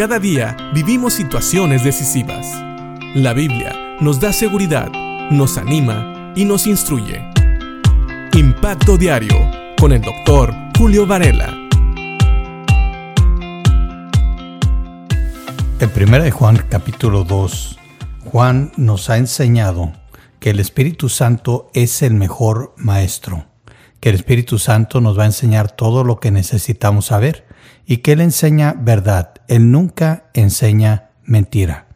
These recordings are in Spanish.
Cada día vivimos situaciones decisivas. La Biblia nos da seguridad, nos anima y nos instruye. Impacto Diario con el doctor Julio Varela. En 1 de Juan capítulo 2, Juan nos ha enseñado que el Espíritu Santo es el mejor maestro, que el Espíritu Santo nos va a enseñar todo lo que necesitamos saber y que Él enseña verdad, Él nunca enseña mentira.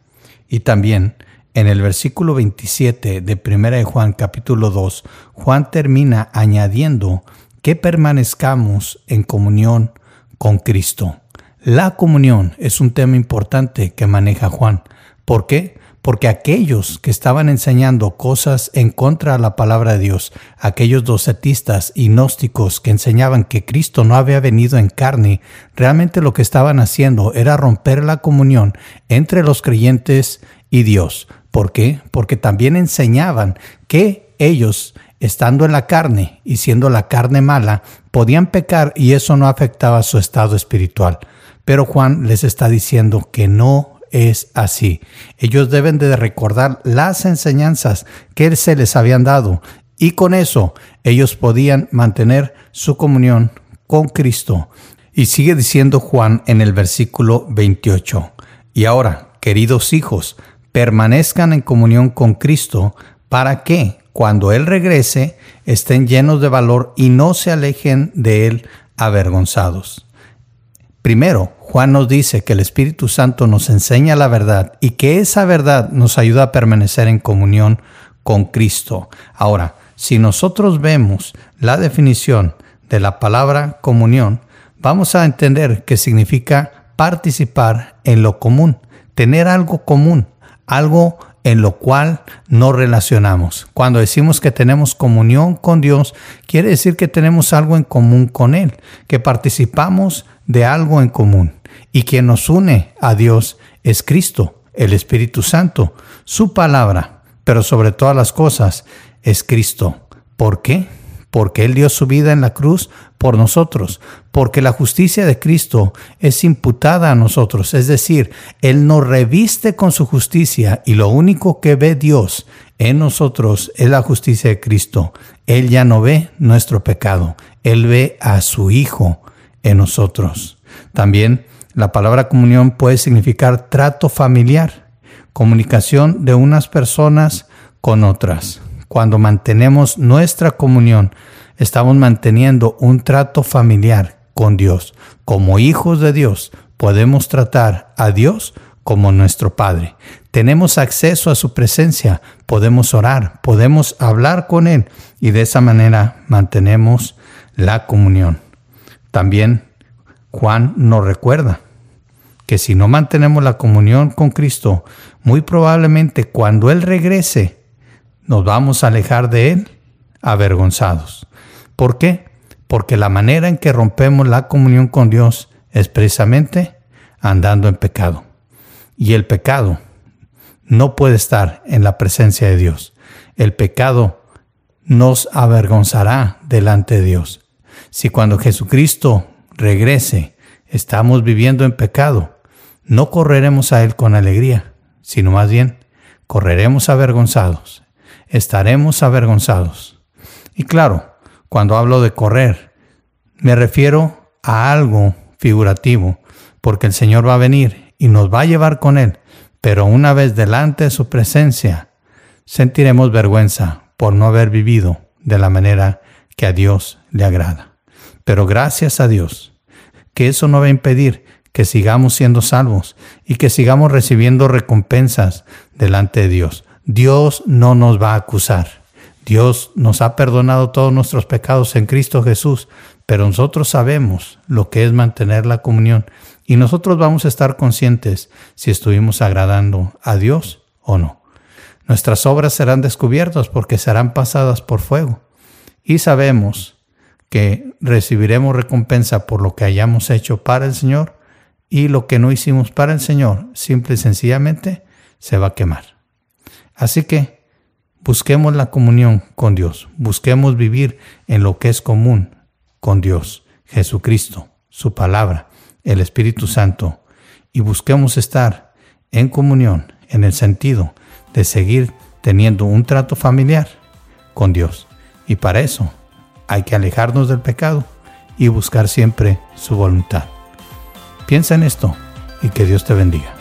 Y también en el versículo 27 de 1 de Juan capítulo 2, Juan termina añadiendo que permanezcamos en comunión con Cristo. La comunión es un tema importante que maneja Juan. ¿Por qué? Porque aquellos que estaban enseñando cosas en contra de la palabra de Dios, aquellos docetistas y gnósticos que enseñaban que Cristo no había venido en carne, realmente lo que estaban haciendo era romper la comunión entre los creyentes y Dios. ¿Por qué? Porque también enseñaban que ellos estando en la carne y siendo la carne mala, podían pecar y eso no afectaba su estado espiritual. Pero Juan les está diciendo que no es así. Ellos deben de recordar las enseñanzas que se les habían dado y con eso ellos podían mantener su comunión con Cristo. Y sigue diciendo Juan en el versículo 28. Y ahora, queridos hijos, permanezcan en comunión con Cristo para que, cuando Él regrese, estén llenos de valor y no se alejen de Él avergonzados. Primero, Juan nos dice que el Espíritu Santo nos enseña la verdad y que esa verdad nos ayuda a permanecer en comunión con Cristo. Ahora, si nosotros vemos la definición de la palabra comunión, vamos a entender que significa participar en lo común, tener algo común, algo en lo cual nos relacionamos. Cuando decimos que tenemos comunión con Dios, quiere decir que tenemos algo en común con Él, que participamos de algo en común. Y quien nos une a Dios es Cristo, el Espíritu Santo, su palabra, pero sobre todas las cosas es Cristo. ¿Por qué? Porque Él dio su vida en la cruz por nosotros, porque la justicia de Cristo es imputada a nosotros, es decir, Él nos reviste con su justicia y lo único que ve Dios en nosotros es la justicia de Cristo. Él ya no ve nuestro pecado, Él ve a su Hijo en nosotros. También la palabra comunión puede significar trato familiar, comunicación de unas personas con otras. Cuando mantenemos nuestra comunión, estamos manteniendo un trato familiar con Dios. Como hijos de Dios, podemos tratar a Dios como nuestro Padre. Tenemos acceso a su presencia, podemos orar, podemos hablar con Él y de esa manera mantenemos la comunión. También Juan nos recuerda que si no mantenemos la comunión con Cristo, muy probablemente cuando Él regrese, nos vamos a alejar de Él avergonzados. ¿Por qué? Porque la manera en que rompemos la comunión con Dios es precisamente andando en pecado. Y el pecado no puede estar en la presencia de Dios. El pecado nos avergonzará delante de Dios. Si cuando Jesucristo regrese estamos viviendo en pecado, no correremos a Él con alegría, sino más bien correremos avergonzados estaremos avergonzados. Y claro, cuando hablo de correr, me refiero a algo figurativo, porque el Señor va a venir y nos va a llevar con Él, pero una vez delante de su presencia, sentiremos vergüenza por no haber vivido de la manera que a Dios le agrada. Pero gracias a Dios, que eso no va a impedir que sigamos siendo salvos y que sigamos recibiendo recompensas delante de Dios. Dios no nos va a acusar. Dios nos ha perdonado todos nuestros pecados en Cristo Jesús, pero nosotros sabemos lo que es mantener la comunión y nosotros vamos a estar conscientes si estuvimos agradando a Dios o no. Nuestras obras serán descubiertas porque serán pasadas por fuego y sabemos que recibiremos recompensa por lo que hayamos hecho para el Señor y lo que no hicimos para el Señor simple y sencillamente se va a quemar. Así que busquemos la comunión con Dios, busquemos vivir en lo que es común con Dios, Jesucristo, su palabra, el Espíritu Santo, y busquemos estar en comunión en el sentido de seguir teniendo un trato familiar con Dios. Y para eso hay que alejarnos del pecado y buscar siempre su voluntad. Piensa en esto y que Dios te bendiga.